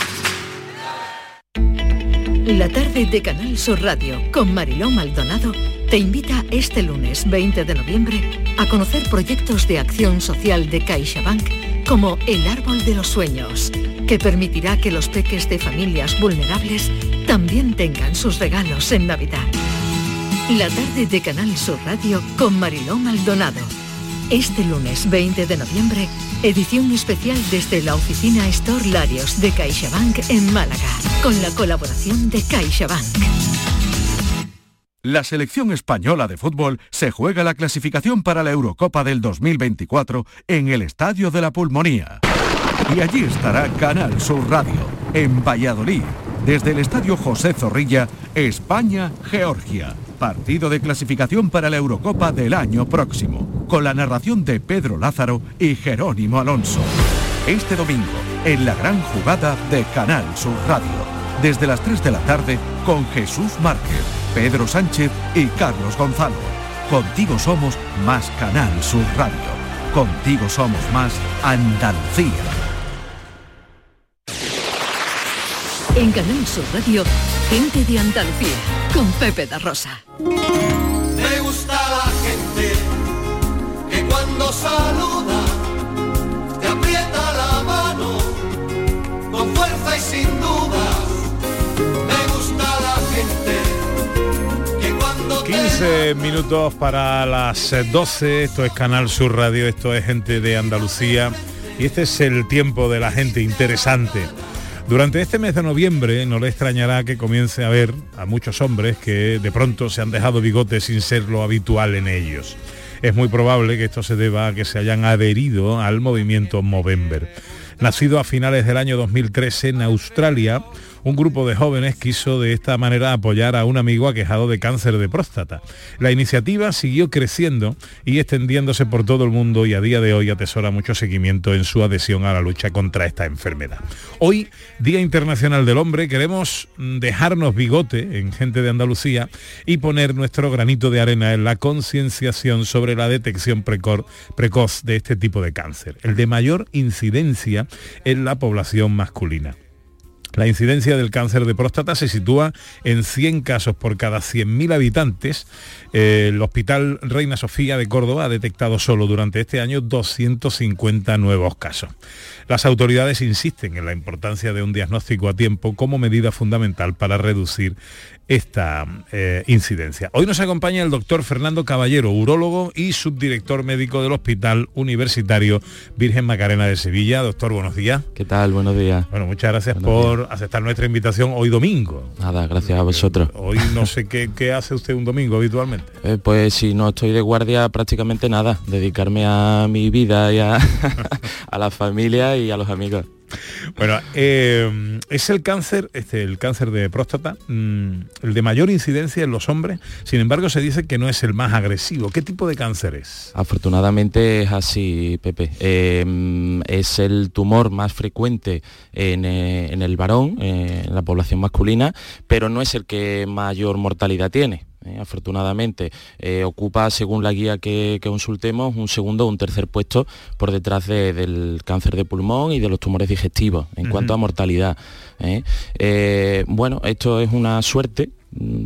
La tarde de Canal Sur Radio con Mariló Maldonado te invita este lunes 20 de noviembre a conocer proyectos de acción social de CaixaBank como El Árbol de los Sueños, que permitirá que los peques de familias vulnerables también tengan sus regalos en Navidad. La tarde de Canal Sur Radio con Mariló Maldonado. Este lunes 20 de noviembre, edición especial desde la oficina Store Larios de CaixaBank en Málaga, con la colaboración de CaixaBank. La selección española de fútbol se juega la clasificación para la Eurocopa del 2024 en el Estadio de la Pulmonía. Y allí estará Canal Sur Radio, en Valladolid, desde el Estadio José Zorrilla, España-Georgia. Partido de clasificación para la Eurocopa del año próximo, con la narración de Pedro Lázaro y Jerónimo Alonso. Este domingo, en la gran jugada de Canal Sur Radio, desde las 3 de la tarde, con Jesús Márquez, Pedro Sánchez y Carlos Gonzalo. Contigo somos más Canal Sur Radio. Contigo somos más Andalucía. En Canal Sur Radio, gente de Andalucía, con Pepe da Rosa. Me gusta la gente que cuando saluda te aprieta la mano con fuerza y sin dudas. Me gusta la gente que cuando te 15 minutos para las eh, 12, esto es Canal Sur Radio, esto es gente de Andalucía y este es el tiempo de la gente interesante. Durante este mes de noviembre no le extrañará que comience a ver a muchos hombres que de pronto se han dejado bigotes sin ser lo habitual en ellos. Es muy probable que esto se deba a que se hayan adherido al movimiento Movember. Nacido a finales del año 2013 en Australia, un grupo de jóvenes quiso de esta manera apoyar a un amigo aquejado de cáncer de próstata. La iniciativa siguió creciendo y extendiéndose por todo el mundo y a día de hoy atesora mucho seguimiento en su adhesión a la lucha contra esta enfermedad. Hoy, Día Internacional del Hombre, queremos dejarnos bigote en gente de Andalucía y poner nuestro granito de arena en la concienciación sobre la detección precoz de este tipo de cáncer, el de mayor incidencia en la población masculina. La incidencia del cáncer de próstata se sitúa en 100 casos por cada 100.000 habitantes. Eh, el Hospital Reina Sofía de Córdoba ha detectado solo durante este año 250 nuevos casos. Las autoridades insisten en la importancia de un diagnóstico a tiempo como medida fundamental para reducir esta eh, incidencia. Hoy nos acompaña el doctor Fernando Caballero, urólogo y subdirector médico del Hospital Universitario Virgen Macarena de Sevilla. Doctor, buenos días. ¿Qué tal? Buenos días. Bueno, muchas gracias por aceptar nuestra invitación hoy domingo. Nada, gracias a vosotros. Hoy no sé qué, qué hace usted un domingo habitualmente. [laughs] Eh, pues si no estoy de guardia prácticamente nada, dedicarme a mi vida y a, [laughs] a la familia y a los amigos. Bueno, eh, es el cáncer, este, el cáncer de próstata, mm, el de mayor incidencia en los hombres. Sin embargo, se dice que no es el más agresivo. ¿Qué tipo de cáncer es? Afortunadamente es así, Pepe. Eh, es el tumor más frecuente en, eh, en el varón, en la población masculina, pero no es el que mayor mortalidad tiene. Eh, afortunadamente Eh, ocupa, según la guía que, que consultemos, un segundo o un tercer puesto por detrás de- del cáncer de pulmón y de los tumores digestivos en cuanto a mortalidad. ¿eh? Bueno, esto es una suerte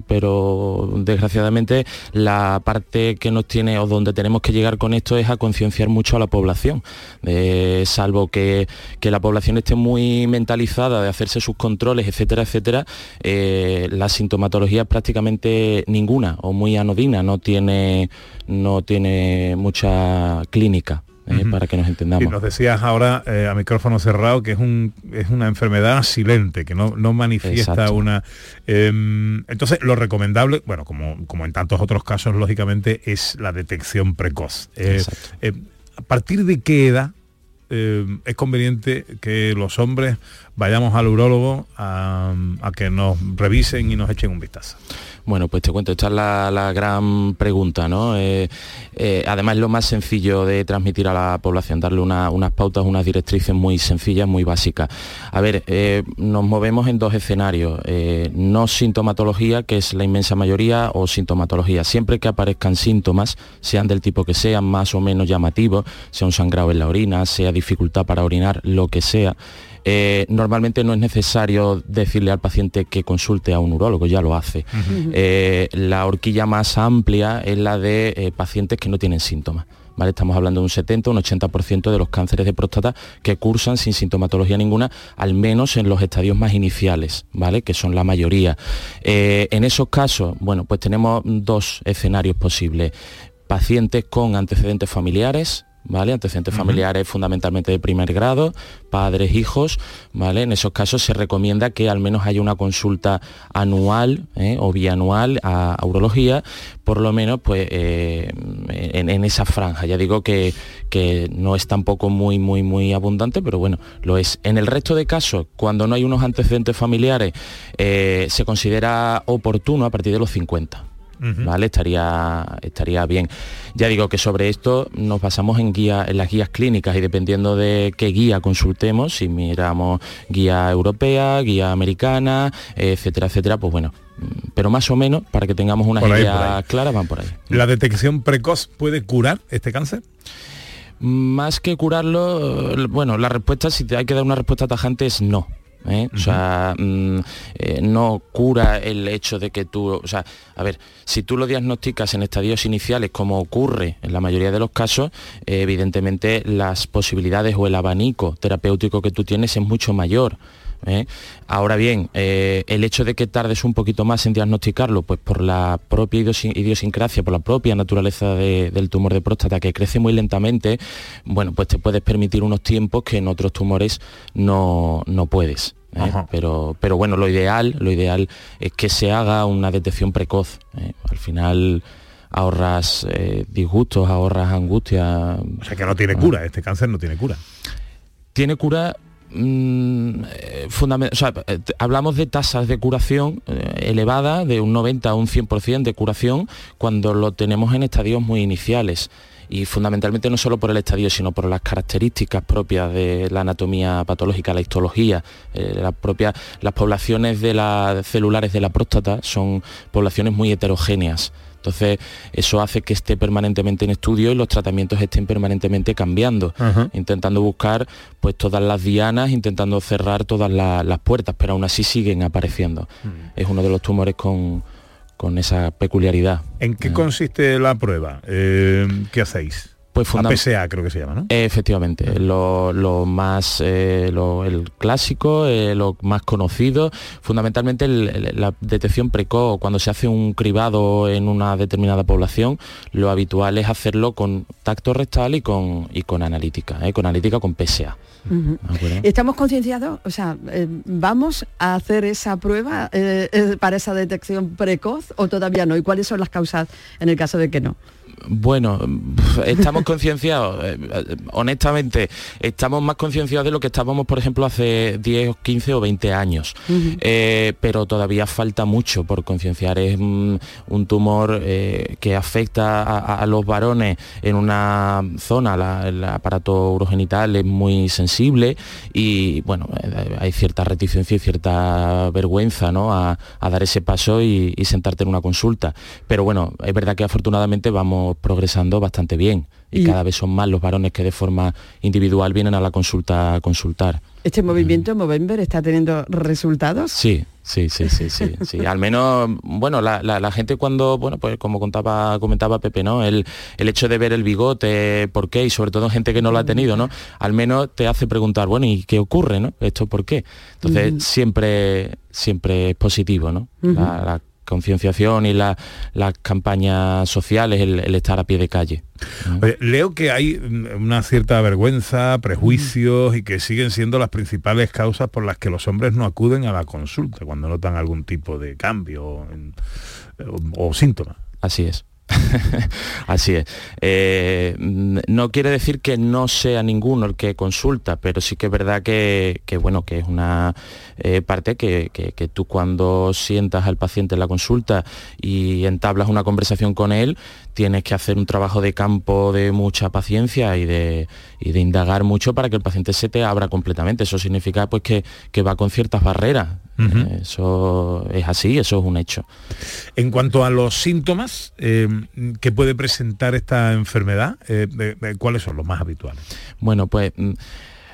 pero desgraciadamente la parte que nos tiene o donde tenemos que llegar con esto es a concienciar mucho a la población, Eh, salvo que, que la población esté muy mentalizada de hacerse sus controles, etcétera, etcétera, eh, la sintomatología es prácticamente ninguna o muy anodina, no tiene, no tiene mucha clínica. Eh, para que nos Y entendamos. nos decías ahora eh, a micrófono cerrado que es un es una enfermedad silente, que no, no manifiesta Exacto. una. em, entonces, lo recomendable, bueno, como, como en tantos otros casos, lógicamente, es la detección precoz. Eh, ¿A partir de qué edad eh, es conveniente que los hombres vayamos al urólogo a, a que nos revisen y nos echen un vistazo? Bueno, pues te cuento, esta es la, la gran pregunta, ¿no? Eh, eh, además lo más sencillo de transmitir a la población, darle una- unas pautas, unas directrices muy sencillas, muy básicas. A ver, eh, nos movemos en dos escenarios, no sintomatología, que es la inmensa mayoría, o sintomatología. Siempre que aparezcan síntomas, sean del tipo que sean, más o menos llamativos, sea un sangrado en la orina, sea dificultad para orinar, lo que sea, eh, normalmente no es necesario decirle al paciente que consulte a un urólogo, ya lo hace. Eh, la horquilla más amplia es la de eh, pacientes que no tienen síntomas. ¿vale? Estamos hablando de un 70, un 80% de los cánceres de próstata que cursan sin sintomatología ninguna, al menos en los estadios más iniciales, ¿vale? que son la mayoría. En esos casos, bueno, pues tenemos dos escenarios posibles. Pacientes con antecedentes familiares, ¿vale? Antecedentes familiares fundamentalmente de primer grado, padres, hijos, ¿vale? En esos casos se recomienda que al menos haya una consulta anual ¿eh? o bianual a, a urología, por lo menos pues eh, en, en esa franja. Ya digo que, que no es tampoco muy, muy, muy abundante, pero bueno, lo es. En el resto de casos, cuando no hay unos antecedentes familiares, eh, se considera oportuno a partir de los 50. ¿Vale? Estaría, estaría bien. Ya digo que sobre esto nos basamos en, guía, en las guías clínicas y dependiendo de qué guía consultemos, si miramos guía europea, guía americana, etcétera, etcétera, pues bueno, mm, pero más o menos, para que tengamos una Por ahí, por idea ahí. clara, van por ahí. ¿La detección precoz puede curar este cáncer? Más que curarlo, eh, bueno, la respuesta, si te hay que dar una respuesta tajante, es no. ¿Eh? O sea, mm, eh, no cura el hecho de que tú, o sea, a ver, si tú lo diagnosticas en estadios iniciales, como ocurre en la mayoría de los casos, eh, evidentemente las posibilidades o el abanico terapéutico que tú tienes es mucho mayor. ¿Eh? Ahora bien, eh, el hecho de que tardes un poquito más en diagnosticarlo, pues por la propia idiosin- idiosincrasia, por la propia naturaleza de- del tumor de próstata que crece muy lentamente, bueno, pues te puedes permitir unos tiempos que en otros tumores no, no puedes. ¿eh? Pero, pero bueno, lo ideal, lo ideal es que se haga una detección precoz. ¿eh? Al final ahorras eh, disgustos, ahorras angustia. O sea que no tiene cura, este cáncer no tiene cura. Tiene cura mm, eh, eh, hablamos de tasas de curación eh, elevada de un 90 a un 100% de curación cuando lo tenemos en estadios muy iniciales y fundamentalmente no solo por el estadio sino por las características propias de la anatomía patológica, la histología, las poblaciones de las celulares de la próstata son poblaciones muy heterogéneas. Entonces, eso hace que esté permanentemente en estudio y los tratamientos estén permanentemente cambiando, intentando buscar pues todas las dianas, intentando cerrar todas la- las puertas, pero aún así siguen apareciendo. Es uno de los tumores con, con esa peculiaridad. ¿En qué consiste la prueba? Eh, ¿Qué hacéis? Pues PSA creo que se llama, ¿no? Efectivamente, lo, lo más, eh, lo- el clásico, eh, lo más conocido, fundamentalmente el- el- la detección precoz, cuando se hace un cribado en una determinada población, lo habitual es hacerlo con tacto rectal y con, y con analítica, eh, con analítica con PSA. Ujú. ¿de acuerdo? ¿Estamos concienciados? O sea, eh, ¿vamos a hacer esa prueba eh, eh, para esa detección precoz o todavía no? ¿Y cuáles son las causas en el caso de que no? Bueno, estamos concienciados, eh, eh, honestamente, estamos más concienciados de lo que estábamos, por ejemplo, hace 10, 15 o 20 años. Eh, pero todavía falta mucho por concienciar. Es un tumor eh, que afecta a, los varones en una zona, la- el aparato urogenital es muy sensible y bueno, hay cierta reticencia y cierta vergüenza ¿no? a, a dar ese paso y, y sentarte en una consulta. Pero bueno, es verdad que afortunadamente vamos progresando bastante bien. y, cada vez son más los varones que de forma individual vienen a la consulta a consultar. ¿Este movimiento Movember está teniendo resultados? Sí, sí, sí, sí, sí. [laughs] sí. Al menos, bueno, la, la, gente cuando, bueno, pues como contaba, comentaba Pepe, ¿no? El, el hecho de ver el bigote, por qué, y sobre todo gente que no lo ha tenido, ¿no? Al menos te hace preguntar, bueno, ¿y qué ocurre, no? ¿Esto por qué? Entonces, siempre, siempre es positivo, ¿no? la, concienciación y las campañas sociales, el, estar a pie de calle. leo que hay una cierta vergüenza, prejuicios y que siguen siendo las principales causas por las que los hombres no acuden a la consulta cuando notan algún tipo de cambio o, o síntoma. Así es. [laughs] Así es. Eh, no quiere decir que no sea ninguno el que consulta, pero sí que es verdad que, bueno, que es una eh, parte que, tú cuando sientas al paciente en la consulta y entablas una conversación con él, tienes que hacer un trabajo de campo de mucha paciencia y de, indagar mucho para que el paciente se te abra completamente. Eso significa pues que va con ciertas barreras. Eso es así, eso es un hecho. En cuanto a los síntomas eh, que puede presentar esta enfermedad, eh, ¿cuáles son los más habituales? Bueno, pues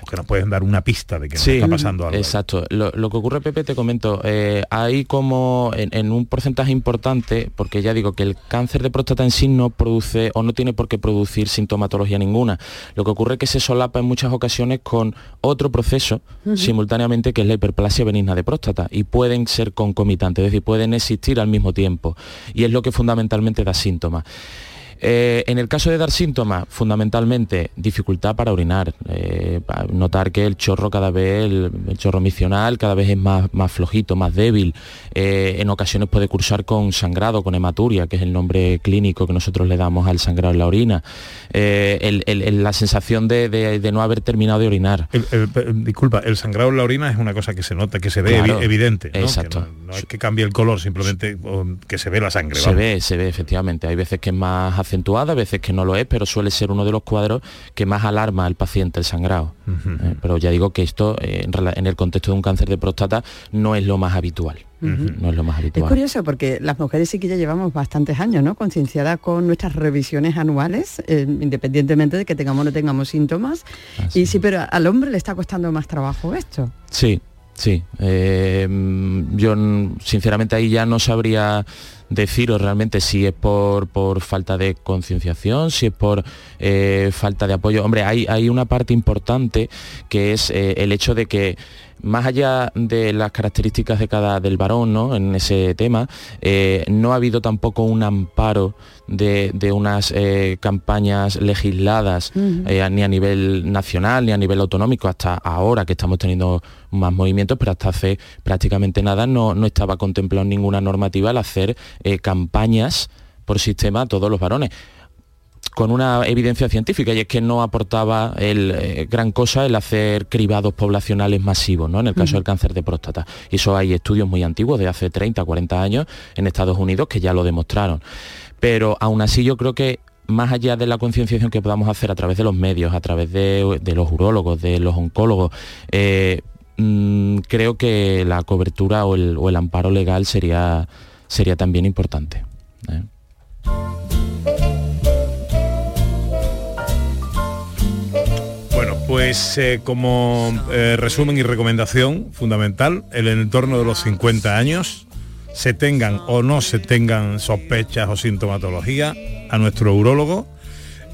mm, que nos pueden dar una pista de que está pasando algo. Exacto. Lo, que ocurre, Pepe, te comento, eh, hay como en, un porcentaje importante, porque ya digo que el cáncer de próstata en sí no produce o no tiene por qué producir sintomatología ninguna. Lo que ocurre es que se solapa en muchas ocasiones con otro proceso simultáneamente que es la hiperplasia benigna de próstata y pueden ser concomitantes, es decir, pueden existir al mismo tiempo. Y es lo que fundamentalmente da síntomas. Eh, en el caso de dar síntomas, fundamentalmente dificultad para orinar, eh, notar que el chorro cada vez, el, chorro misional cada vez es más, más flojito, más débil. Eh, en ocasiones puede cursar con sangrado, con hematuria, que es el nombre clínico que nosotros le damos al sangrado en la orina. la sensación de, no haber terminado de orinar. disculpa, el sangrado en la orina es una cosa que se nota, que se ve evidente. Exacto. no, es que cambie el color, simplemente que se ve la sangre. Se ve, se ve, efectivamente. Hay veces que es más acentuada, a veces que no lo es, pero suele ser uno de los cuadros que más alarma al paciente el sangrado. Eh, pero ya digo que esto eh, en, el contexto de un cáncer de próstata no es lo más habitual. No es lo más habitual. Es curioso porque las mujeres sí que ya llevamos bastantes años, ¿no? Concienciadas con nuestras revisiones anuales, eh, independientemente de que tengamos o no tengamos síntomas. y sí, pero al hombre le está costando más trabajo esto. Sí, Sí, yo sinceramente ahí ya no sabría deciros realmente si es por, por falta de concienciación, si es por eh, falta de apoyo. Hombre, hay, hay una parte importante que es eh, el hecho de que más allá de las características de cada del varón ¿no? en ese tema, eh, no ha habido tampoco un amparo de, unas eh, campañas legisladas eh, ni a nivel nacional ni a nivel autonómico hasta ahora que estamos teniendo más movimientos, pero hasta hace prácticamente nada no, no estaba contemplado ninguna normativa al hacer campañas por sistema a todos los varones con una evidencia científica y es que no aportaba el, eh, gran cosa el hacer cribados poblacionales masivos, ¿no? En el caso del cáncer de próstata. Y eso hay estudios muy antiguos, de hace 30, 40 años, en Estados Unidos, que ya lo demostraron. Pero aún así yo creo que más allá de la concienciación que podamos hacer a través de los medios, a través de, los urólogos, de los oncólogos, eh, mm, creo que la cobertura o el, amparo legal sería, sería también importante. ¿eh? Pues eh, como eh, resumen y recomendación fundamental, en el entorno de los 50 años, se tengan o no se tengan sospechas o sintomatología, a nuestro urólogo,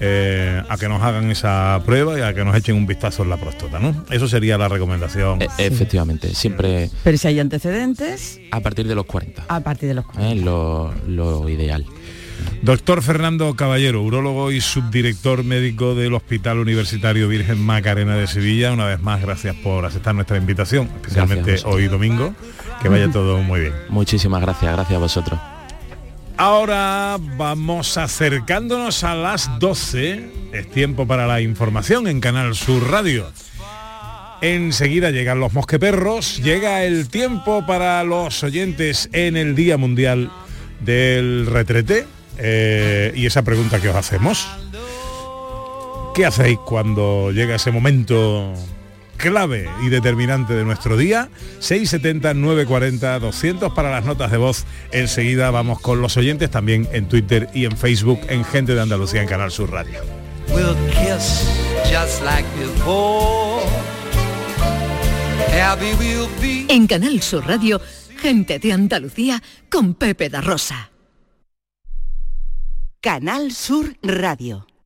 eh, a que nos hagan esa prueba y a que nos echen un vistazo en la próstata, ¿no? Eso sería la recomendación. E, efectivamente, siempre... Pero si hay antecedentes... A partir de los 40. A partir de los 40. Es lo ideal. Doctor Fernando Caballero, urólogo y subdirector médico del Hospital Universitario Virgen Macarena de Sevilla, una vez más gracias por aceptar nuestra invitación, especialmente hoy domingo. Que vaya todo muy bien. Muchísimas gracias, gracias a vosotros. Ahora vamos acercándonos a las 12. Es tiempo para la información en Canal Sur Radio. Enseguida llegan los mosqueperros, llega el tiempo para los oyentes en el Día Mundial del Retrete eh, y esa pregunta que os hacemos. ¿Qué hacéis cuando llega ese momento clave y determinante de nuestro día? 670 940 200 para las notas de voz. Enseguida vamos con los oyentes también en Twitter y en Facebook en Gente de Andalucía en Canal Sur Radio. We'll kiss just like before. Happy we'll be. En Canal Sur Radio, gente de Andalucía con Pepe da Rosa. Canal Sur Radio.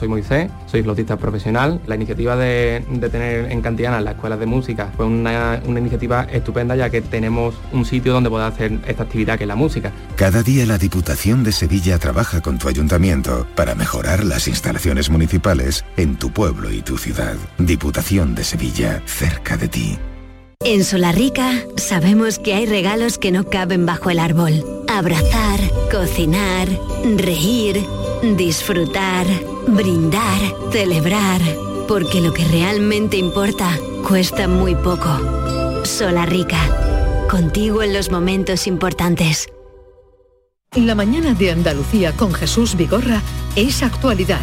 Soy Moisés, soy flautista profesional. La iniciativa de, de tener en Cantiana las escuelas de música fue una, una iniciativa estupenda ya que tenemos un sitio donde poder hacer esta actividad que es la música. Cada día la Diputación de Sevilla trabaja con tu ayuntamiento para mejorar las instalaciones municipales en tu pueblo y tu ciudad. Diputación de Sevilla, cerca de ti. En Solarrica sabemos que hay regalos que no caben bajo el árbol. Abrazar, cocinar, reír, disfrutar, brindar, celebrar. Porque lo que realmente importa cuesta muy poco. Solarrica. Contigo en los momentos importantes. La mañana de Andalucía con Jesús Vigorra es actualidad,